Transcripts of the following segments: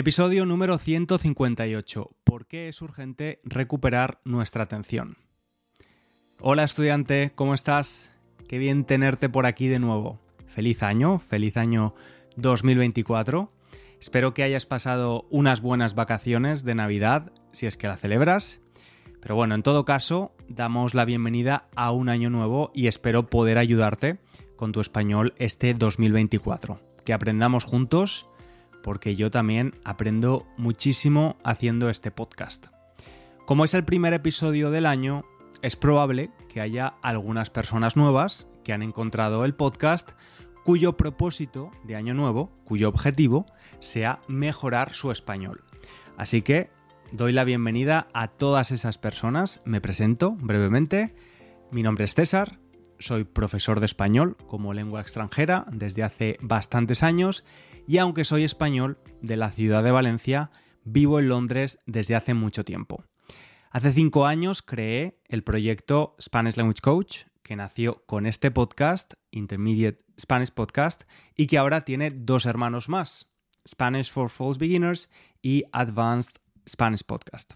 Episodio número 158. ¿Por qué es urgente recuperar nuestra atención? Hola estudiante, ¿cómo estás? Qué bien tenerte por aquí de nuevo. Feliz año, feliz año 2024. Espero que hayas pasado unas buenas vacaciones de Navidad, si es que la celebras. Pero bueno, en todo caso, damos la bienvenida a un año nuevo y espero poder ayudarte con tu español este 2024. Que aprendamos juntos porque yo también aprendo muchísimo haciendo este podcast. Como es el primer episodio del año, es probable que haya algunas personas nuevas que han encontrado el podcast cuyo propósito de año nuevo, cuyo objetivo, sea mejorar su español. Así que doy la bienvenida a todas esas personas, me presento brevemente. Mi nombre es César, soy profesor de español como lengua extranjera desde hace bastantes años y aunque soy español de la ciudad de Valencia, vivo en Londres desde hace mucho tiempo. Hace cinco años creé el proyecto Spanish Language Coach, que nació con este podcast, Intermediate Spanish Podcast, y que ahora tiene dos hermanos más, Spanish for False Beginners y Advanced Spanish Podcast.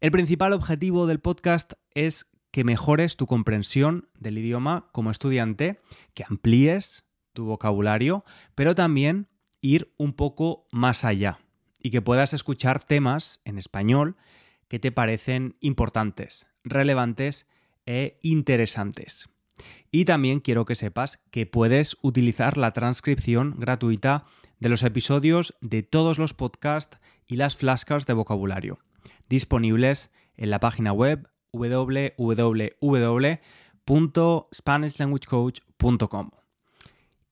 El principal objetivo del podcast es que mejores tu comprensión del idioma como estudiante, que amplíes tu vocabulario, pero también ir un poco más allá y que puedas escuchar temas en español que te parecen importantes, relevantes e interesantes. Y también quiero que sepas que puedes utilizar la transcripción gratuita de los episodios de todos los podcasts y las flashcards de vocabulario, disponibles en la página web www.spanishlanguagecoach.com.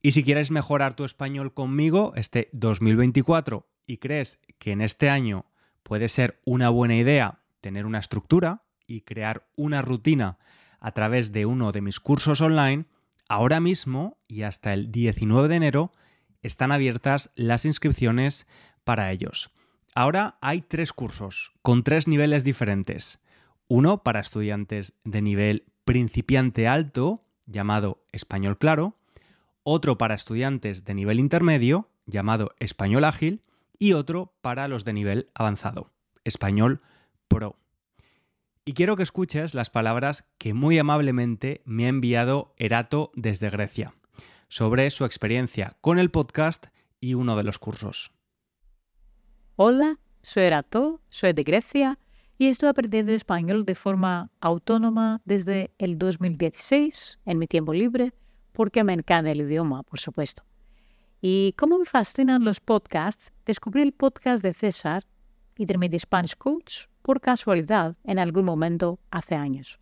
Y si quieres mejorar tu español conmigo este 2024 y crees que en este año puede ser una buena idea tener una estructura y crear una rutina a través de uno de mis cursos online, ahora mismo y hasta el 19 de enero están abiertas las inscripciones para ellos. Ahora hay tres cursos con tres niveles diferentes. Uno para estudiantes de nivel principiante alto, llamado Español Claro, otro para estudiantes de nivel intermedio, llamado Español Ágil, y otro para los de nivel avanzado, Español Pro. Y quiero que escuches las palabras que muy amablemente me ha enviado Erato desde Grecia, sobre su experiencia con el podcast y uno de los cursos. Hola, soy Erato, soy de Grecia y estoy aprendiendo español de forma autónoma desde el 2016 en mi tiempo libre porque me encanta el idioma, por supuesto. Y como me fascinan los podcasts, descubrí el podcast de César, Intermediate Spanish Coach, por casualidad en algún momento hace años.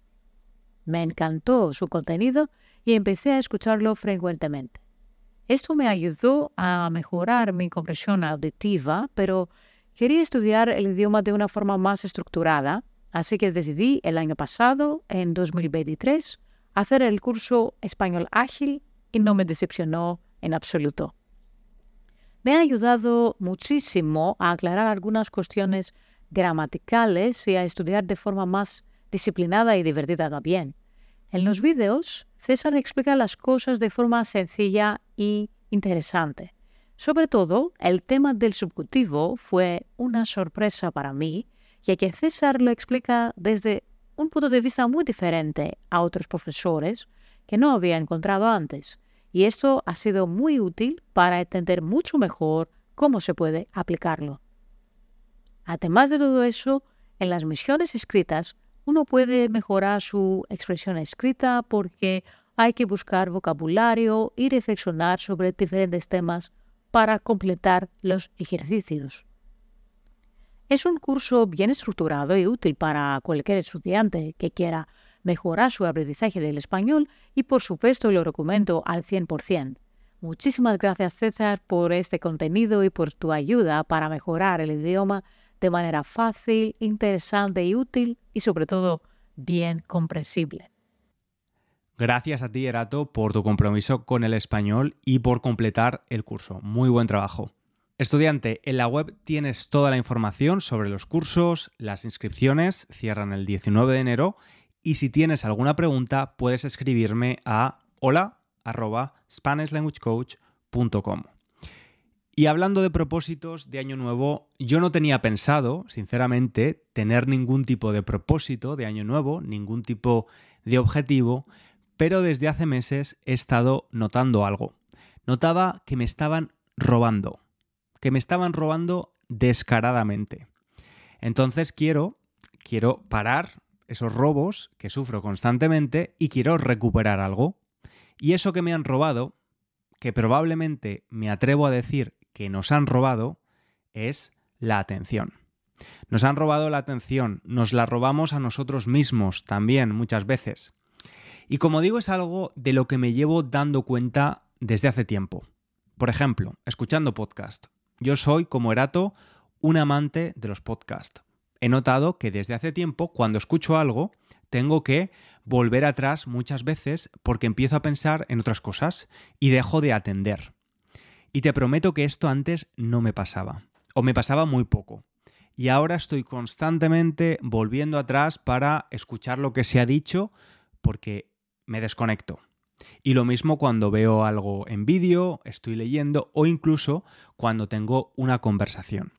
Me encantó su contenido y empecé a escucharlo frecuentemente. Esto me ayudó a mejorar mi comprensión auditiva, pero quería estudiar el idioma de una forma más estructurada, así que decidí el año pasado, en 2023, hacer el curso Español Ágil y no me decepcionó en absoluto. Me ha ayudado muchísimo a aclarar algunas cuestiones gramaticales y a estudiar de forma más disciplinada y divertida también. En los vídeos, César explica las cosas de forma sencilla y interesante. Sobre todo, el tema del subjuntivo fue una sorpresa para mí, ya que César lo explica desde un punto de vista muy diferente a otros profesores que no había encontrado antes. Y esto ha sido muy útil para entender mucho mejor cómo se puede aplicarlo. Además de todo eso, en las misiones escritas uno puede mejorar su expresión escrita porque hay que buscar vocabulario y reflexionar sobre diferentes temas para completar los ejercicios. Es un curso bien estructurado y útil para cualquier estudiante que quiera mejorar su aprendizaje del español y por supuesto lo recomiendo al 100%. Muchísimas gracias César por este contenido y por tu ayuda para mejorar el idioma de manera fácil, interesante y útil y sobre todo bien comprensible. Gracias a ti, Erato, por tu compromiso con el español y por completar el curso. Muy buen trabajo. Estudiante, en la web tienes toda la información sobre los cursos, las inscripciones cierran el 19 de enero y si tienes alguna pregunta puedes escribirme a hola Y hablando de propósitos de Año Nuevo, yo no tenía pensado, sinceramente, tener ningún tipo de propósito de Año Nuevo, ningún tipo de objetivo, pero desde hace meses he estado notando algo. Notaba que me estaban robando, que me estaban robando descaradamente. Entonces quiero, quiero parar esos robos que sufro constantemente y quiero recuperar algo. Y eso que me han robado, que probablemente me atrevo a decir que nos han robado, es la atención. Nos han robado la atención, nos la robamos a nosotros mismos también muchas veces. Y como digo, es algo de lo que me llevo dando cuenta desde hace tiempo. Por ejemplo, escuchando podcast. Yo soy, como Erato, un amante de los podcasts. He notado que desde hace tiempo, cuando escucho algo, tengo que volver atrás muchas veces porque empiezo a pensar en otras cosas y dejo de atender. Y te prometo que esto antes no me pasaba, o me pasaba muy poco. Y ahora estoy constantemente volviendo atrás para escuchar lo que se ha dicho porque me desconecto. Y lo mismo cuando veo algo en vídeo, estoy leyendo o incluso cuando tengo una conversación.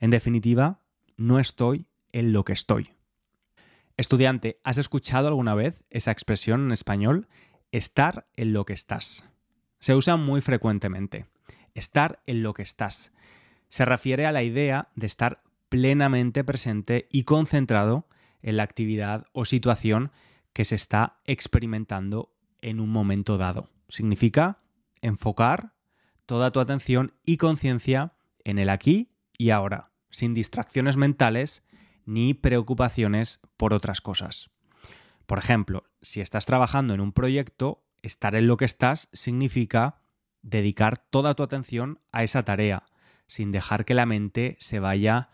En definitiva, no estoy en lo que estoy. Estudiante, ¿has escuchado alguna vez esa expresión en español? Estar en lo que estás. Se usa muy frecuentemente. Estar en lo que estás. Se refiere a la idea de estar plenamente presente y concentrado en la actividad o situación que se está experimentando en un momento dado. Significa enfocar toda tu atención y conciencia en el aquí y ahora, sin distracciones mentales ni preocupaciones por otras cosas. Por ejemplo, si estás trabajando en un proyecto, estar en lo que estás significa dedicar toda tu atención a esa tarea, sin dejar que la mente se vaya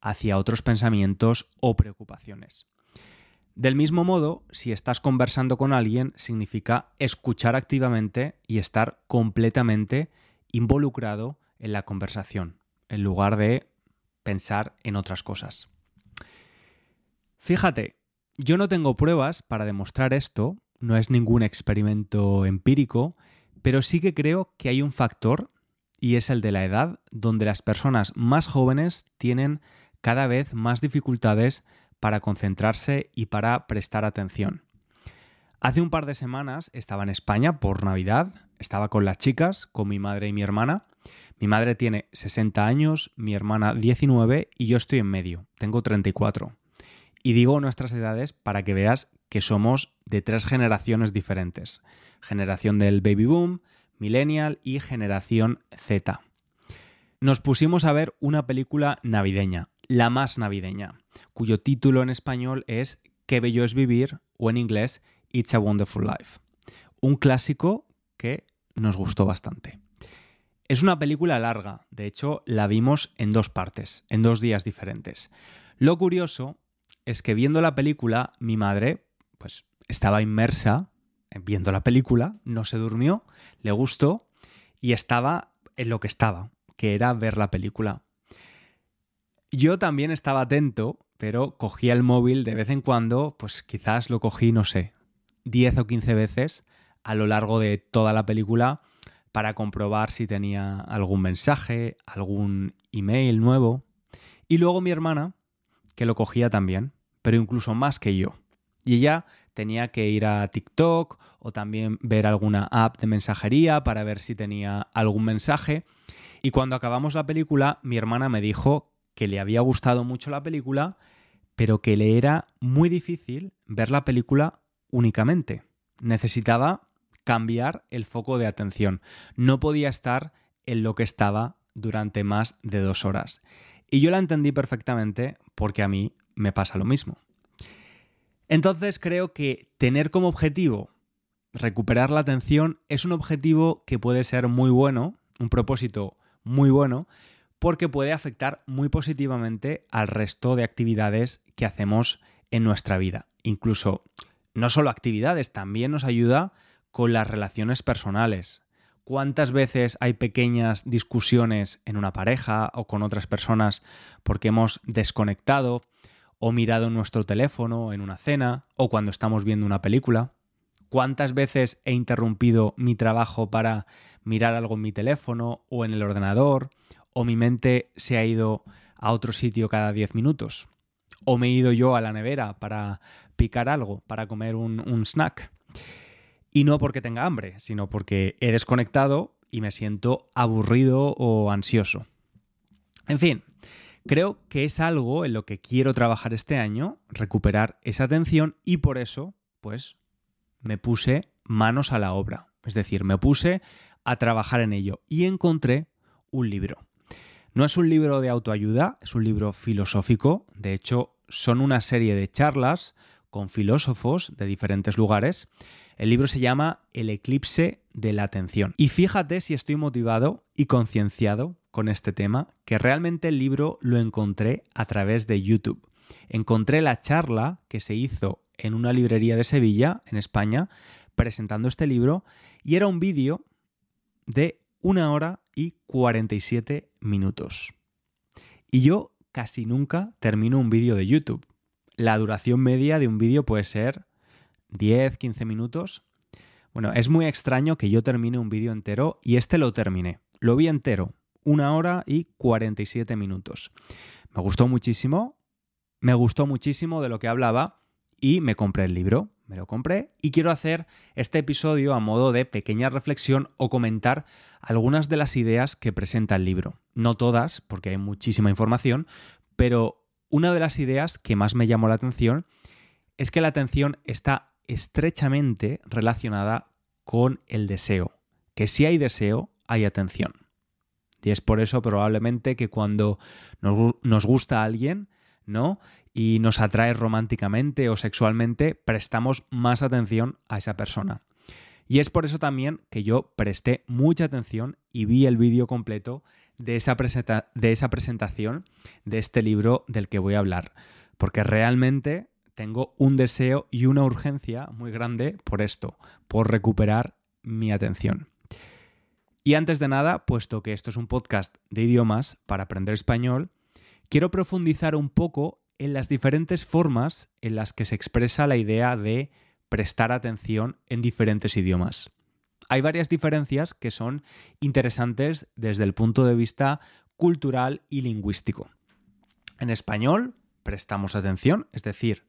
hacia otros pensamientos o preocupaciones. Del mismo modo, si estás conversando con alguien, significa escuchar activamente y estar completamente involucrado en la conversación, en lugar de pensar en otras cosas. Fíjate, yo no tengo pruebas para demostrar esto, no es ningún experimento empírico, pero sí que creo que hay un factor, y es el de la edad, donde las personas más jóvenes tienen cada vez más dificultades para concentrarse y para prestar atención. Hace un par de semanas estaba en España por Navidad, estaba con las chicas, con mi madre y mi hermana. Mi madre tiene 60 años, mi hermana 19 y yo estoy en medio, tengo 34. Y digo nuestras edades para que veas que somos de tres generaciones diferentes. Generación del baby boom, millennial y generación Z. Nos pusimos a ver una película navideña, la más navideña, cuyo título en español es Qué bello es vivir o en inglés It's a Wonderful Life. Un clásico que nos gustó bastante. Es una película larga, de hecho la vimos en dos partes, en dos días diferentes. Lo curioso es que viendo la película, mi madre, pues estaba inmersa viendo la película, no se durmió, le gustó y estaba en lo que estaba, que era ver la película. Yo también estaba atento, pero cogía el móvil de vez en cuando, pues quizás lo cogí, no sé, 10 o 15 veces a lo largo de toda la película para comprobar si tenía algún mensaje, algún email nuevo. Y luego mi hermana, que lo cogía también, pero incluso más que yo. Y ella tenía que ir a TikTok o también ver alguna app de mensajería para ver si tenía algún mensaje. Y cuando acabamos la película, mi hermana me dijo que le había gustado mucho la película, pero que le era muy difícil ver la película únicamente. Necesitaba cambiar el foco de atención. No podía estar en lo que estaba durante más de dos horas. Y yo la entendí perfectamente porque a mí me pasa lo mismo. Entonces creo que tener como objetivo recuperar la atención es un objetivo que puede ser muy bueno, un propósito muy bueno, porque puede afectar muy positivamente al resto de actividades que hacemos en nuestra vida. Incluso no solo actividades, también nos ayuda con las relaciones personales. ¿Cuántas veces hay pequeñas discusiones en una pareja o con otras personas porque hemos desconectado o mirado nuestro teléfono en una cena o cuando estamos viendo una película? ¿Cuántas veces he interrumpido mi trabajo para mirar algo en mi teléfono o en el ordenador? ¿O mi mente se ha ido a otro sitio cada 10 minutos? ¿O me he ido yo a la nevera para picar algo, para comer un, un snack? Y no porque tenga hambre, sino porque he desconectado y me siento aburrido o ansioso. En fin, creo que es algo en lo que quiero trabajar este año, recuperar esa atención y por eso, pues, me puse manos a la obra. Es decir, me puse a trabajar en ello y encontré un libro. No es un libro de autoayuda, es un libro filosófico. De hecho, son una serie de charlas con filósofos de diferentes lugares. El libro se llama El eclipse de la atención. Y fíjate si estoy motivado y concienciado con este tema, que realmente el libro lo encontré a través de YouTube. Encontré la charla que se hizo en una librería de Sevilla, en España, presentando este libro, y era un vídeo de una hora y 47 minutos. Y yo casi nunca termino un vídeo de YouTube. La duración media de un vídeo puede ser 10, 15 minutos. Bueno, es muy extraño que yo termine un vídeo entero y este lo terminé. Lo vi entero, una hora y 47 minutos. Me gustó muchísimo, me gustó muchísimo de lo que hablaba y me compré el libro, me lo compré y quiero hacer este episodio a modo de pequeña reflexión o comentar algunas de las ideas que presenta el libro. No todas, porque hay muchísima información, pero una de las ideas que más me llamó la atención es que la atención está estrechamente relacionada con el deseo, que si hay deseo, hay atención. Y es por eso probablemente que cuando nos, gusta a alguien, ¿no? y nos atrae románticamente o sexualmente, prestamos más atención a esa persona. Y es por eso también que yo presté mucha atención y vi el vídeo completo de esa, de esa presentación de este libro del que voy a hablar. Porque realmente tengo un deseo y una urgencia muy grande por esto, por recuperar mi atención. Y antes de nada, puesto que esto es un podcast de idiomas para aprender español, quiero profundizar un poco en las diferentes formas en las que se expresa la idea de prestar atención en diferentes idiomas. Hay varias diferencias que son interesantes desde el punto de vista cultural y lingüístico. En español prestamos atención, es decir,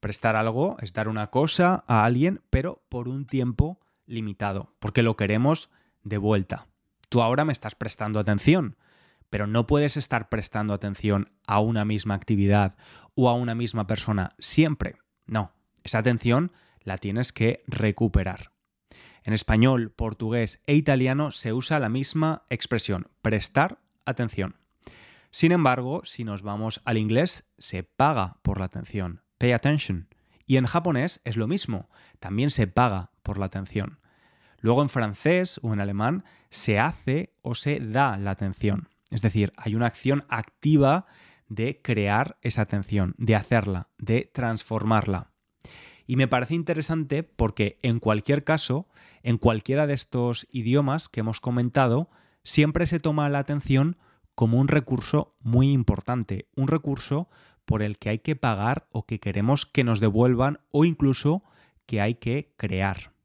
prestar algo es dar una cosa a alguien, pero por un tiempo limitado, porque lo queremos de vuelta. Tú ahora me estás prestando atención, pero no puedes estar prestando atención a una misma actividad o a una misma persona siempre. No, esa atención la tienes que recuperar. En español, portugués e italiano se usa la misma expresión, prestar atención. Sin embargo, si nos vamos al inglés, se paga por la atención, pay attention. Y en japonés es lo mismo, también se paga por la atención. Luego en francés o en alemán se hace o se da la atención. Es decir, hay una acción activa de crear esa atención, de hacerla, de transformarla. Y me parece interesante porque en cualquier caso, en cualquiera de estos idiomas que hemos comentado, siempre se toma la atención como un recurso muy importante, un recurso por el que hay que pagar o que queremos que nos devuelvan o incluso que hay que crear.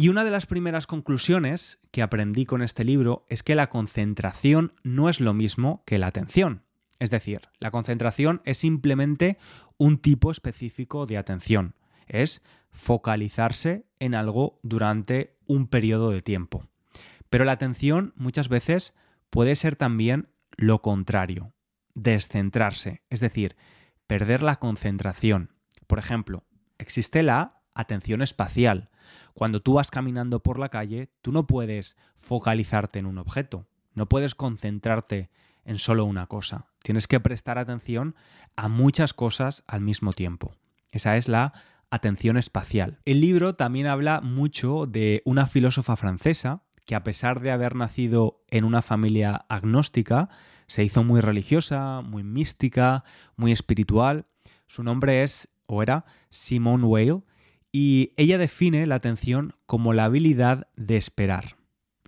Y una de las primeras conclusiones que aprendí con este libro es que la concentración no es lo mismo que la atención. Es decir, la concentración es simplemente un tipo específico de atención. Es focalizarse en algo durante un periodo de tiempo. Pero la atención muchas veces puede ser también lo contrario, descentrarse, es decir, perder la concentración. Por ejemplo, existe la atención espacial, cuando tú vas caminando por la calle, tú no puedes focalizarte en un objeto, no puedes concentrarte en solo una cosa. Tienes que prestar atención a muchas cosas al mismo tiempo. Esa es la atención espacial. El libro también habla mucho de una filósofa francesa que a pesar de haber nacido en una familia agnóstica, se hizo muy religiosa, muy mística, muy espiritual. Su nombre es, o era, Simone Weil, y ella define la atención como la habilidad de esperar.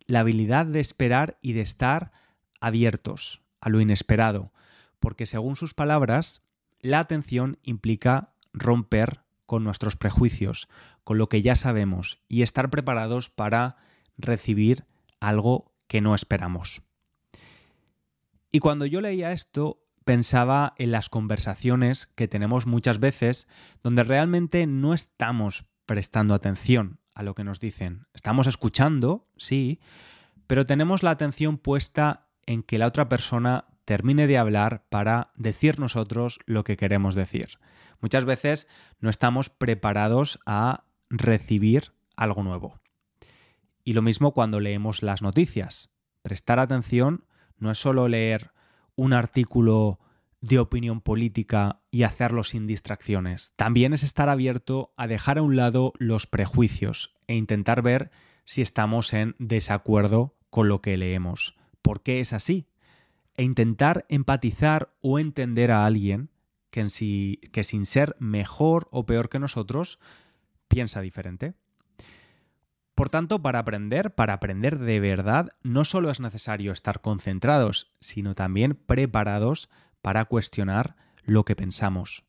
La habilidad de esperar y de estar abiertos a lo inesperado, porque según sus palabras, la atención implica romper con nuestros prejuicios, con lo que ya sabemos y estar preparados para recibir algo que no esperamos. Y cuando yo leía esto, pensaba en las conversaciones que tenemos muchas veces donde realmente no estamos prestando atención a lo que nos dicen. Estamos escuchando, sí, pero tenemos la atención puesta en que la otra persona termine de hablar para decir nosotros lo que queremos decir. Muchas veces no estamos preparados a recibir algo nuevo. Y lo mismo cuando leemos las noticias. Prestar atención no es solo leer un artículo de opinión política y hacerlo sin distracciones. También es estar abierto a dejar a un lado los prejuicios e intentar ver si estamos en desacuerdo con lo que leemos. ¿Por qué es así? E intentar empatizar o entender a alguien que, que sin ser mejor o peor que nosotros, piensa diferente. Por tanto, para aprender, para aprender de verdad, no solo es necesario estar concentrados, sino también preparados para cuestionar lo que pensamos.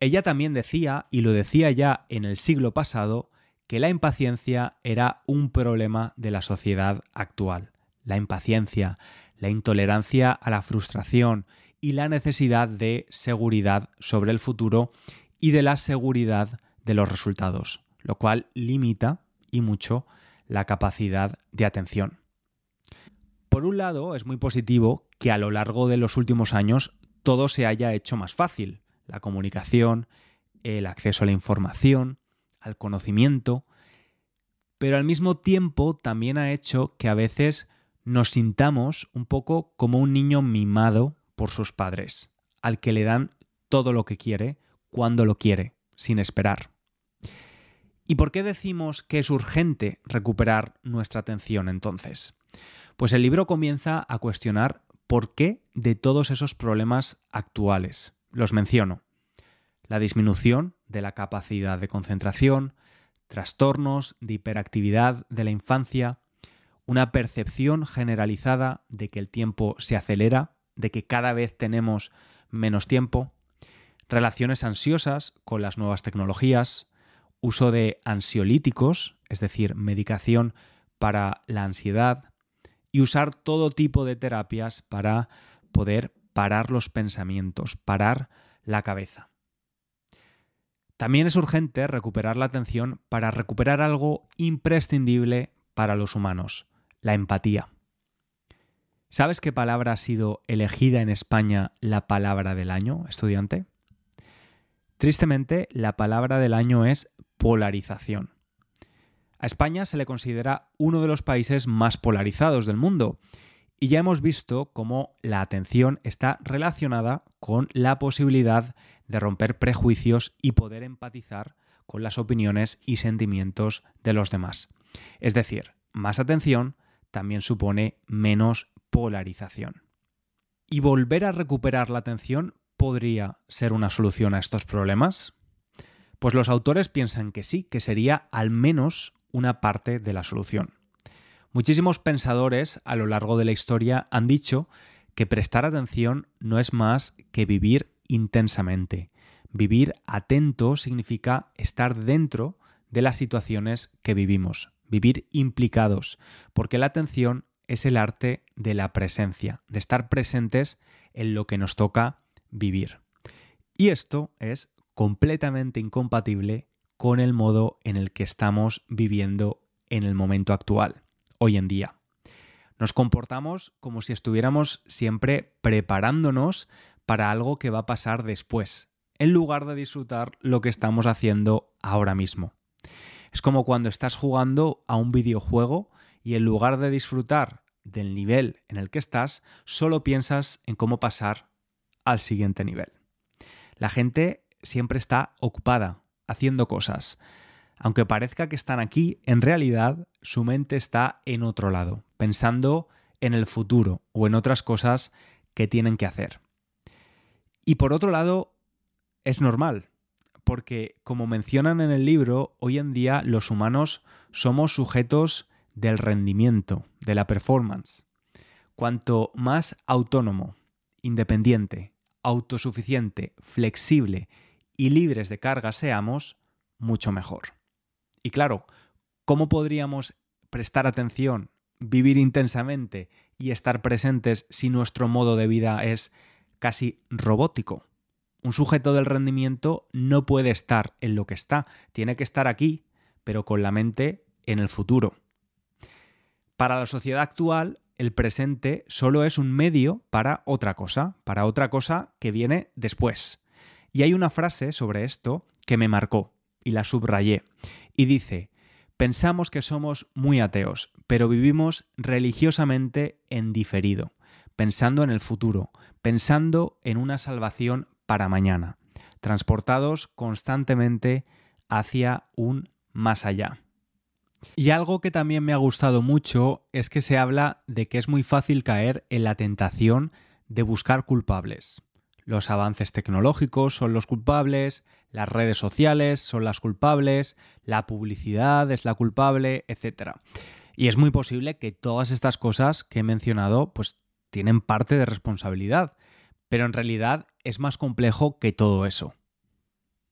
Ella también decía, y lo decía ya en el siglo pasado, que la impaciencia era un problema de la sociedad actual. La impaciencia, la intolerancia a la frustración y la necesidad de seguridad sobre el futuro y de la seguridad de los resultados lo cual limita y mucho la capacidad de atención. Por un lado, es muy positivo que a lo largo de los últimos años todo se haya hecho más fácil. La comunicación, el acceso a la información, al conocimiento, pero al mismo tiempo también ha hecho que a veces nos sintamos un poco como un niño mimado por sus padres, al que le dan todo lo que quiere, cuando lo quiere, sin esperar. ¿Y por qué decimos que es urgente recuperar nuestra atención entonces? Pues el libro comienza a cuestionar por qué de todos esos problemas actuales. Los menciono. La disminución de la capacidad de concentración, trastornos de hiperactividad de la infancia, una percepción generalizada de que el tiempo se acelera, de que cada vez tenemos menos tiempo, relaciones ansiosas con las nuevas tecnologías, uso de ansiolíticos, es decir, medicación para la ansiedad, y usar todo tipo de terapias para poder parar los pensamientos, parar la cabeza. También es urgente recuperar la atención para recuperar algo imprescindible para los humanos, la empatía. ¿Sabes qué palabra ha sido elegida en España la palabra del año, estudiante? Tristemente, la palabra del año es polarización. A España se le considera uno de los países más polarizados del mundo y ya hemos visto cómo la atención está relacionada con la posibilidad de romper prejuicios y poder empatizar con las opiniones y sentimientos de los demás. Es decir, más atención también supone menos polarización. Y volver a recuperar la atención podría ser una solución a estos problemas? Pues los autores piensan que sí, que sería al menos una parte de la solución. Muchísimos pensadores a lo largo de la historia han dicho que prestar atención no es más que vivir intensamente. Vivir atento significa estar dentro de las situaciones que vivimos, vivir implicados, porque la atención es el arte de la presencia, de estar presentes en lo que nos toca vivir. Y esto es completamente incompatible con el modo en el que estamos viviendo en el momento actual, hoy en día. Nos comportamos como si estuviéramos siempre preparándonos para algo que va a pasar después, en lugar de disfrutar lo que estamos haciendo ahora mismo. Es como cuando estás jugando a un videojuego y en lugar de disfrutar del nivel en el que estás, solo piensas en cómo pasar al siguiente nivel. La gente siempre está ocupada, haciendo cosas. Aunque parezca que están aquí, en realidad su mente está en otro lado, pensando en el futuro o en otras cosas que tienen que hacer. Y por otro lado, es normal, porque como mencionan en el libro, hoy en día los humanos somos sujetos del rendimiento, de la performance. Cuanto más autónomo, independiente autosuficiente, flexible y libres de carga seamos, mucho mejor. Y claro, ¿cómo podríamos prestar atención, vivir intensamente y estar presentes si nuestro modo de vida es casi robótico? Un sujeto del rendimiento no puede estar en lo que está, tiene que estar aquí, pero con la mente en el futuro. Para la sociedad actual, el presente solo es un medio para otra cosa, para otra cosa que viene después. Y hay una frase sobre esto que me marcó y la subrayé. Y dice, pensamos que somos muy ateos, pero vivimos religiosamente en diferido, pensando en el futuro, pensando en una salvación para mañana, transportados constantemente hacia un más allá. Y algo que también me ha gustado mucho es que se habla de que es muy fácil caer en la tentación de buscar culpables. Los avances tecnológicos son los culpables, las redes sociales son las culpables, la publicidad es la culpable, etc. Y es muy posible que todas estas cosas que he mencionado pues tienen parte de responsabilidad, pero en realidad es más complejo que todo eso.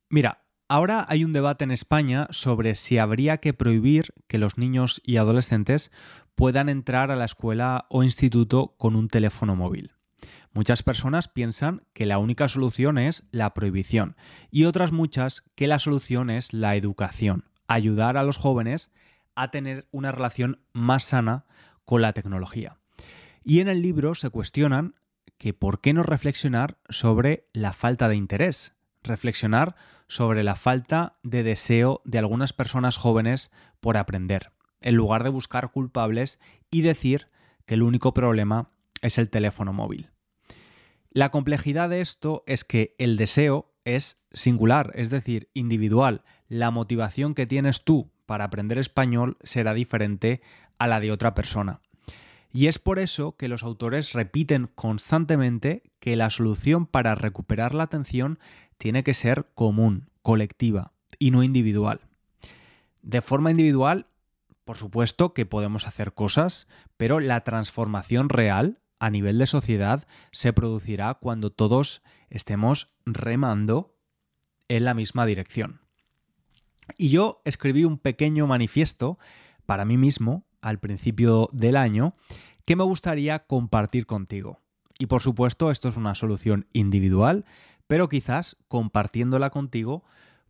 Mira, Ahora hay un debate en España sobre si habría que prohibir que los niños y adolescentes puedan entrar a la escuela o instituto con un teléfono móvil. Muchas personas piensan que la única solución es la prohibición y otras muchas que la solución es la educación, ayudar a los jóvenes a tener una relación más sana con la tecnología. Y en el libro se cuestionan que por qué no reflexionar sobre la falta de interés, reflexionar sobre la falta de deseo de algunas personas jóvenes por aprender, en lugar de buscar culpables y decir que el único problema es el teléfono móvil. La complejidad de esto es que el deseo es singular, es decir, individual. La motivación que tienes tú para aprender español será diferente a la de otra persona. Y es por eso que los autores repiten constantemente que la solución para recuperar la atención tiene que ser común, colectiva y no individual. De forma individual, por supuesto que podemos hacer cosas, pero la transformación real a nivel de sociedad se producirá cuando todos estemos remando en la misma dirección. Y yo escribí un pequeño manifiesto para mí mismo al principio del año que me gustaría compartir contigo. Y por supuesto, esto es una solución individual, pero quizás compartiéndola contigo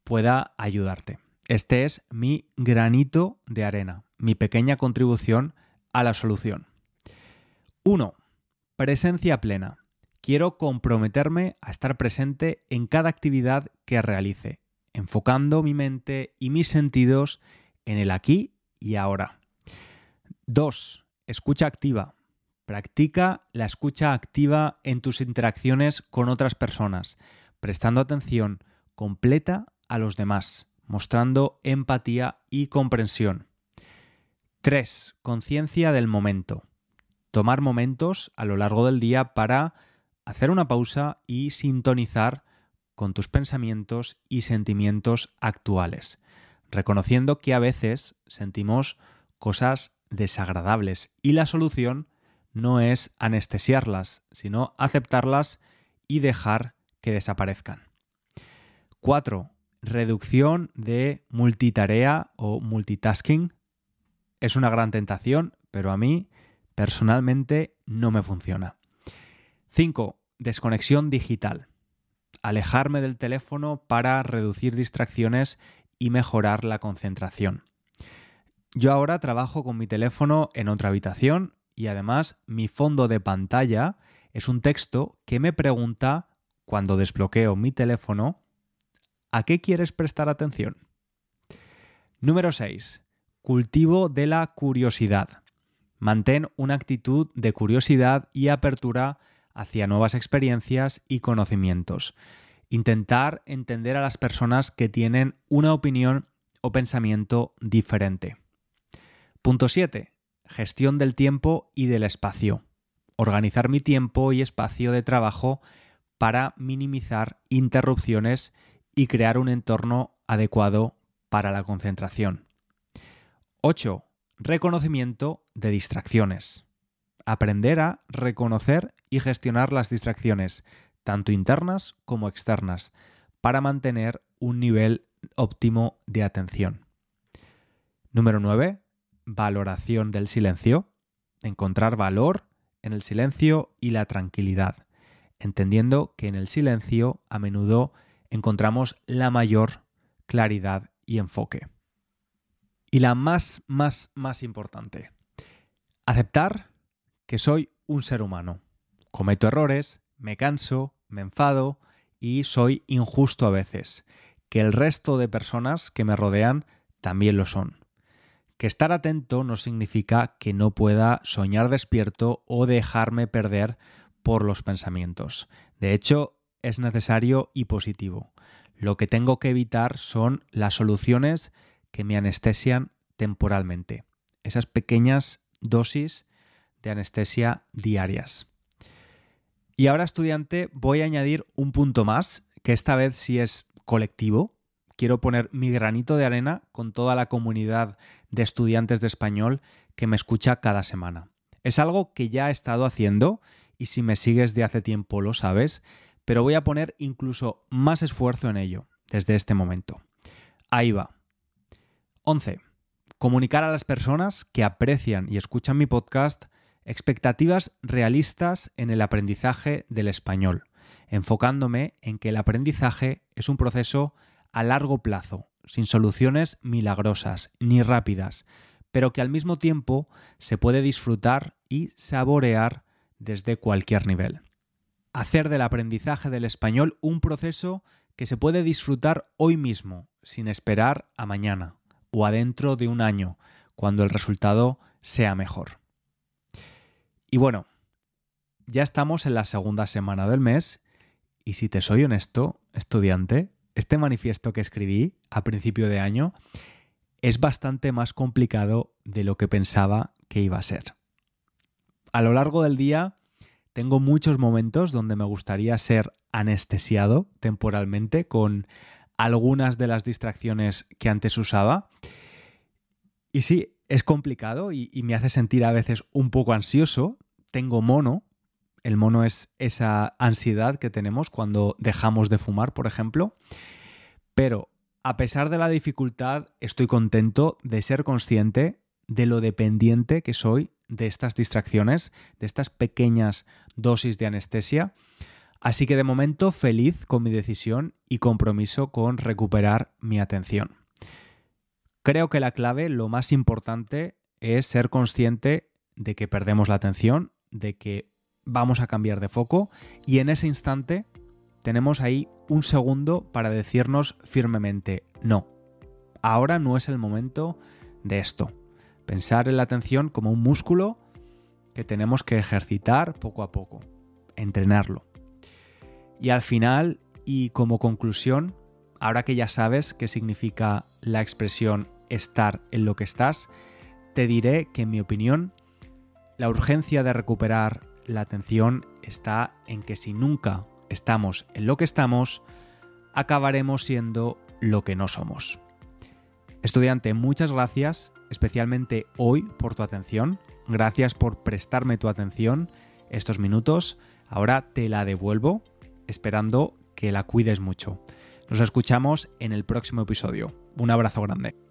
pueda ayudarte. Este es mi granito de arena, mi pequeña contribución a la solución. 1. Presencia plena. Quiero comprometerme a estar presente en cada actividad que realice, enfocando mi mente y mis sentidos en el aquí y ahora. 2. Escucha activa. Practica la escucha activa en tus interacciones con otras personas, prestando atención completa a los demás, mostrando empatía y comprensión. 3. Conciencia del momento. Tomar momentos a lo largo del día para hacer una pausa y sintonizar con tus pensamientos y sentimientos actuales, reconociendo que a veces sentimos cosas desagradables y la solución no es anestesiarlas, sino aceptarlas y dejar que desaparezcan. 4. Reducción de multitarea o multitasking. Es una gran tentación, pero a mí personalmente no me funciona. 5. Desconexión digital. Alejarme del teléfono para reducir distracciones y mejorar la concentración. Yo ahora trabajo con mi teléfono en otra habitación y además mi fondo de pantalla es un texto que me pregunta, cuando desbloqueo mi teléfono, ¿a qué quieres prestar atención? Número 6. Cultivo de la curiosidad. Mantén una actitud de curiosidad y apertura hacia nuevas experiencias y conocimientos. Intentar entender a las personas que tienen una opinión o pensamiento diferente. Punto 7. Gestión del tiempo y del espacio. Organizar mi tiempo y espacio de trabajo para minimizar interrupciones y crear un entorno adecuado para la concentración. 8. Reconocimiento de distracciones. Aprender a reconocer y gestionar las distracciones, tanto internas como externas, para mantener un nivel óptimo de atención. Número 9. Valoración del silencio. Encontrar valor en el silencio y la tranquilidad, entendiendo que en el silencio a menudo encontramos la mayor claridad y enfoque. Y la más, más, más importante, aceptar que soy un ser humano. Cometo errores, me canso, me enfado y soy injusto a veces, que el resto de personas que me rodean también lo son. Que estar atento no significa que no pueda soñar despierto o dejarme perder por los pensamientos. De hecho, es necesario y positivo. Lo que tengo que evitar son las soluciones que me anestesian temporalmente. Esas pequeñas dosis de anestesia diarias. Y ahora, estudiante, voy a añadir un punto más, que esta vez sí es colectivo. Quiero poner mi granito de arena con toda la comunidad de estudiantes de español que me escucha cada semana. Es algo que ya he estado haciendo y si me sigues de hace tiempo lo sabes, pero voy a poner incluso más esfuerzo en ello desde este momento. Ahí va. 11. Comunicar a las personas que aprecian y escuchan mi podcast expectativas realistas en el aprendizaje del español, enfocándome en que el aprendizaje es un proceso a largo plazo, sin soluciones milagrosas ni rápidas, pero que al mismo tiempo se puede disfrutar y saborear desde cualquier nivel hacer del aprendizaje del español un proceso que se puede disfrutar hoy mismo, sin esperar a mañana o a dentro de un año, cuando el resultado sea mejor. Y bueno, ya estamos en la segunda semana del mes y si te soy honesto, estudiante, este manifiesto que escribí a principio de año es bastante más complicado de lo que pensaba que iba a ser. A lo largo del día tengo muchos momentos donde me gustaría ser anestesiado temporalmente con algunas de las distracciones que antes usaba. Y sí, es complicado y, me hace sentir a veces un poco ansioso. Tengo mono. El mono es esa ansiedad que tenemos cuando dejamos de fumar, por ejemplo. Pero a pesar de la dificultad, estoy contento de ser consciente de lo dependiente que soy de estas distracciones, de estas pequeñas dosis de anestesia. Así que de momento feliz con mi decisión y compromiso con recuperar mi atención. Creo que la clave, lo más importante, es ser consciente de que perdemos la atención, de que vamos a cambiar de foco y en ese instante tenemos ahí un segundo para decirnos firmemente, no, ahora no es el momento de esto. Pensar en la atención como un músculo que tenemos que ejercitar poco a poco, entrenarlo. Y al final, y como conclusión, ahora que ya sabes qué significa la expresión estar en lo que estás, te diré que en mi opinión, la urgencia de recuperar la atención está en que si nunca estamos en lo que estamos, acabaremos siendo lo que no somos. Estudiante, muchas gracias especialmente hoy por tu atención. Gracias por prestarme tu atención estos minutos. Ahora te la devuelvo esperando que la cuides mucho. Nos escuchamos en el próximo episodio. Un abrazo grande.